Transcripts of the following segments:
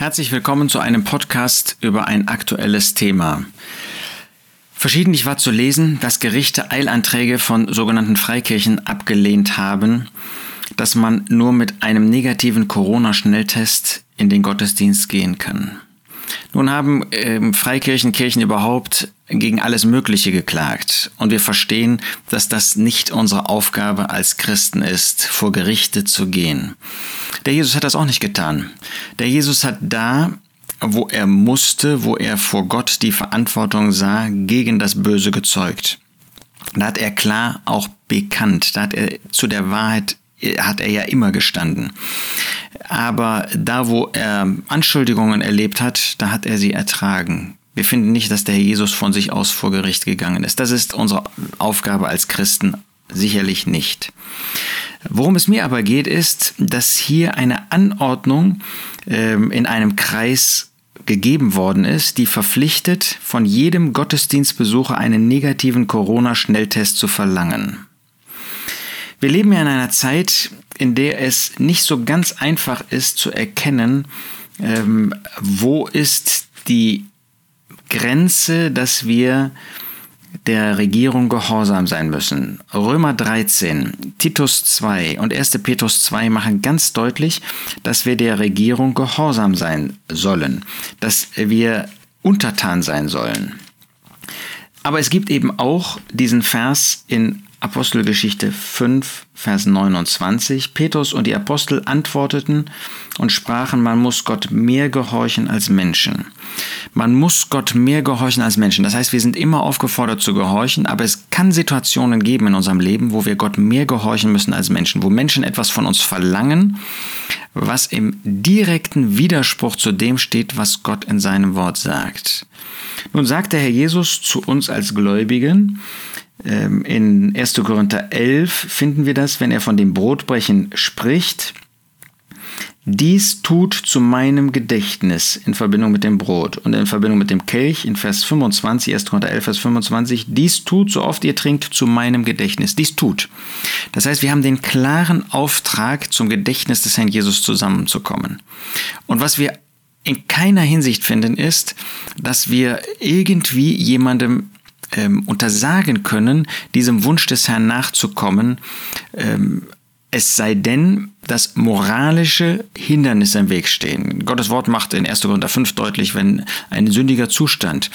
Herzlich willkommen zu einem Podcast über ein aktuelles Thema. Verschiedentlich war zu lesen, dass Gerichte Eilanträge von sogenannten Freikirchen abgelehnt haben, dass man nur mit einem negativen Corona-Schnelltest in den Gottesdienst gehen kann. Nun haben ähm, Freikirchen, Kirchen überhaupt gegen alles Mögliche geklagt. Und wir verstehen, dass das nicht unsere Aufgabe als Christen ist, vor Gerichte zu gehen. Der Jesus hat das auch nicht getan. Der Jesus hat da, wo er musste, wo er vor Gott die Verantwortung sah, gegen das Böse gezeugt. Da hat er klar auch bekannt, da hat er zu der Wahrheit hat er ja immer gestanden. Aber da, wo er Anschuldigungen erlebt hat, da hat er sie ertragen. Wir finden nicht, dass der Herr Jesus von sich aus vor Gericht gegangen ist. Das ist unsere Aufgabe als Christen sicherlich nicht. Worum es mir aber geht, ist, dass hier eine Anordnung ähm, in einem Kreis gegeben worden ist, die verpflichtet, von jedem Gottesdienstbesucher einen negativen Corona-Schnelltest zu verlangen. Wir leben ja in einer Zeit, in der es nicht so ganz einfach ist zu erkennen, ähm, wo ist die Grenze, dass wir der Regierung gehorsam sein müssen. Römer 13, Titus 2 und 1. Petrus 2 machen ganz deutlich, dass wir der Regierung gehorsam sein sollen, dass wir untertan sein sollen. Aber es gibt eben auch diesen Vers in Apostelgeschichte 5, Vers 29. Petrus und die Apostel antworteten und sprachen, man muss Gott mehr gehorchen als Menschen. Man muss Gott mehr gehorchen als Menschen. Das heißt, wir sind immer aufgefordert zu gehorchen, aber es kann Situationen geben in unserem Leben, wo wir Gott mehr gehorchen müssen als Menschen, wo Menschen etwas von uns verlangen, was im direkten Widerspruch zu dem steht, was Gott in seinem Wort sagt. Nun sagt der Herr Jesus zu uns als Gläubigen, in 1. Korinther 11 finden wir das, wenn er von dem Brotbrechen spricht. Dies tut zu meinem Gedächtnis in Verbindung mit dem Brot und in Verbindung mit dem Kelch in Vers 25, 1. Korinther 11, Vers 25. Dies tut, so oft ihr trinkt, zu meinem Gedächtnis. Dies tut. Das heißt, wir haben den klaren Auftrag, zum Gedächtnis des Herrn Jesus zusammenzukommen. Und was wir in keiner Hinsicht finden, ist, dass wir irgendwie jemandem ähm, untersagen können, diesem Wunsch des Herrn nachzukommen, ähm, es sei denn, dass moralische Hindernisse im Weg stehen. Gottes Wort macht in 1. Korinther 5 deutlich, wenn ein sündiger Zustand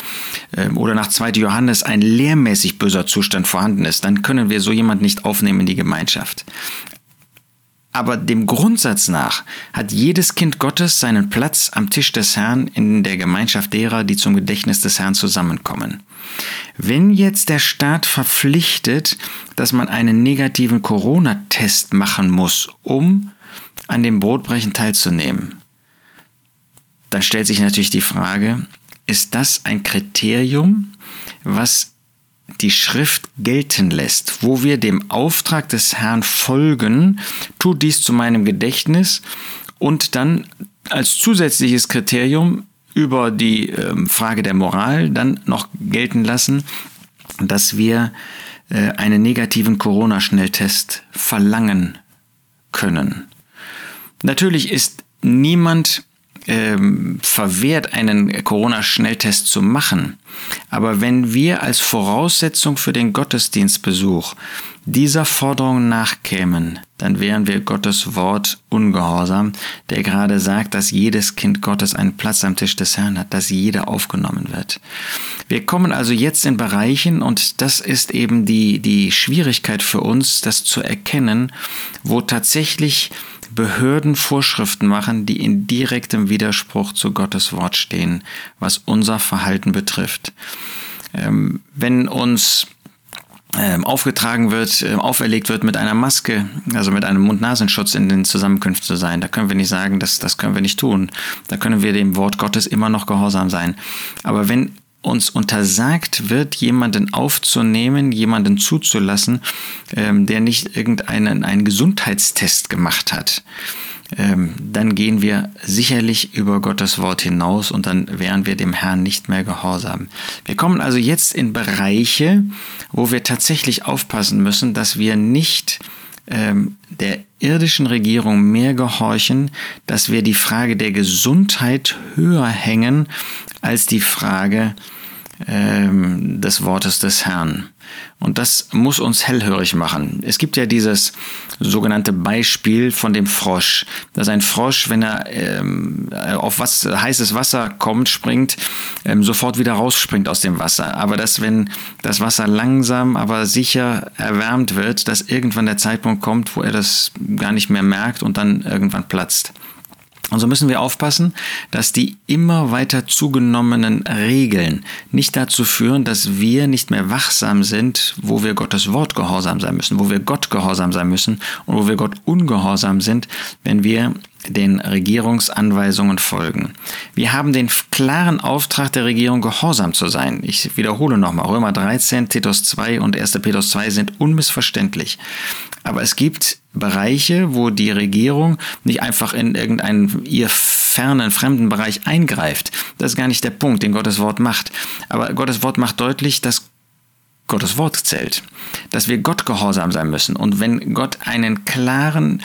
ähm, oder nach 2. Johannes ein lehrmäßig böser Zustand vorhanden ist, dann können wir so jemand nicht aufnehmen in die Gemeinschaft. Aber dem Grundsatz nach hat jedes Kind Gottes seinen Platz am Tisch des Herrn in der Gemeinschaft derer, die zum Gedächtnis des Herrn zusammenkommen. Wenn jetzt der Staat verpflichtet, dass man einen negativen Corona-Test machen muss, um an dem Brotbrechen teilzunehmen, dann stellt sich natürlich die Frage, ist das ein Kriterium, was die Schrift gelten lässt, wo wir dem Auftrag des Herrn folgen, tut dies zu meinem Gedächtnis und dann als zusätzliches Kriterium über die äh, Frage der Moral dann noch gelten lassen, dass wir äh, einen negativen Corona-Schnelltest verlangen können. Natürlich ist niemand ähm, verwehrt, einen Corona-Schnelltest zu machen. Aber wenn wir als Voraussetzung für den Gottesdienstbesuch dieser Forderung nachkämen, dann wären wir Gottes Wort ungehorsam, der gerade sagt, dass jedes Kind Gottes einen Platz am Tisch des Herrn hat, dass jeder aufgenommen wird. Wir kommen also jetzt in Bereichen, und das ist eben die, die Schwierigkeit für uns, das zu erkennen, wo tatsächlich Behörden Vorschriften machen, die in direktem Widerspruch zu Gottes Wort stehen, was unser Verhalten betrifft. Ähm, wenn uns aufgetragen wird, äh, auferlegt wird, mit einer Maske, also mit einem Mund-Nasenschutz in den Zusammenkünften zu sein. Da können wir nicht sagen, das, das können wir nicht tun. Da können wir dem Wort Gottes immer noch gehorsam sein. Aber wenn uns untersagt wird, jemanden aufzunehmen, jemanden zuzulassen, ähm, der nicht irgendeinen einen Gesundheitstest gemacht hat, ähm, dann gehen wir sicherlich über Gottes Wort hinaus und dann wären wir dem Herrn nicht mehr gehorsam. Wir kommen also jetzt in Bereiche, wo wir tatsächlich aufpassen müssen, dass wir nicht ähm, der irdischen Regierung mehr gehorchen, dass wir die Frage der Gesundheit höher hängen als die Frage ähm, des Wortes des Herrn. Und das muss uns hellhörig machen. Es gibt ja dieses sogenannte Beispiel von dem Frosch, dass ein Frosch, wenn er ähm, auf was, heißes Wasser kommt, springt, ähm, sofort wieder rausspringt aus dem Wasser. Aber dass, wenn das Wasser langsam, aber sicher erwärmt wird, dass irgendwann der Zeitpunkt kommt, wo er das gar nicht mehr merkt und dann irgendwann platzt. Und so müssen wir aufpassen, dass die immer weiter zugenommenen Regeln nicht dazu führen, dass wir nicht mehr wachsam sind, wo wir Gottes Wort gehorsam sein müssen, wo wir Gott gehorsam sein müssen und wo wir Gott ungehorsam sind, wenn wir den Regierungsanweisungen folgen. Wir haben den klaren Auftrag der Regierung, gehorsam zu sein. Ich wiederhole nochmal, Römer 13, Titus 2 und 1. Petrus 2 sind unmissverständlich. Aber es gibt Bereiche, wo die Regierung nicht einfach in irgendeinen ihr fernen, fremden Bereich eingreift. Das ist gar nicht der Punkt, den Gottes Wort macht. Aber Gottes Wort macht deutlich, dass Gottes Wort zählt, dass wir Gott gehorsam sein müssen. Und wenn Gott einen klaren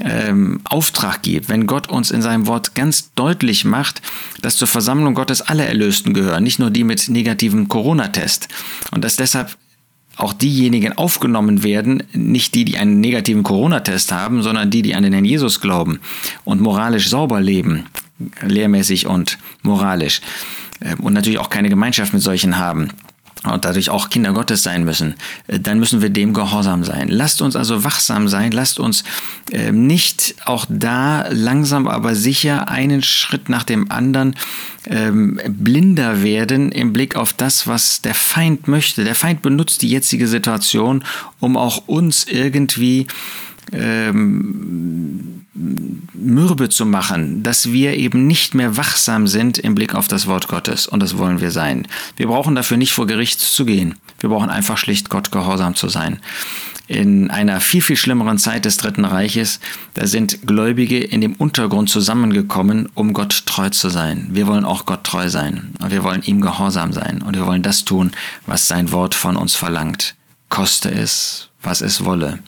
ähm, Auftrag gibt, wenn Gott uns in seinem Wort ganz deutlich macht, dass zur Versammlung Gottes alle Erlösten gehören, nicht nur die mit negativem Corona-Test. Und dass deshalb auch diejenigen aufgenommen werden, nicht die, die einen negativen Corona-Test haben, sondern die, die an den Herrn Jesus glauben und moralisch sauber leben, lehrmäßig und moralisch. Ähm, und natürlich auch keine Gemeinschaft mit solchen haben und dadurch auch Kinder Gottes sein müssen, äh, dann müssen wir dem gehorsam sein. Lasst uns also wachsam sein, lasst uns äh, nicht auch da langsam aber sicher einen Schritt nach dem anderen ähm, blinder werden im Blick auf das, was der Feind möchte. Der Feind benutzt die jetzige Situation, um auch uns irgendwie ähm, mürbe zu machen, dass wir eben nicht mehr wachsam sind im Blick auf das Wort Gottes. Und das wollen wir sein. Wir brauchen dafür nicht vor Gericht zu gehen. Wir brauchen einfach schlicht Gott gehorsam zu sein. In einer viel, viel schlimmeren Zeit des Dritten Reiches, da sind Gläubige in dem Untergrund zusammengekommen, um Gott treu zu sein. Wir wollen auch Gott treu sein. Und wir wollen ihm gehorsam sein. Und wir wollen das tun, was sein Wort von uns verlangt. Koste es, was es wolle.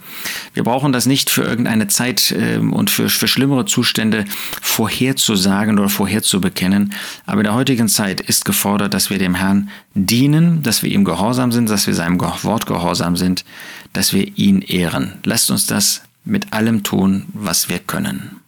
Wir brauchen das nicht für irgendeine Zeit äh, und für, für schlimmere Zustände vorherzusagen oder vorherzubekennen. Aber in der heutigen Zeit ist gefordert, dass wir dem Herrn dienen, dass wir ihm gehorsam sind, dass wir seinem Wort gehorsam sind, dass wir ihn ehren. Lasst uns das mit allem tun, was wir können.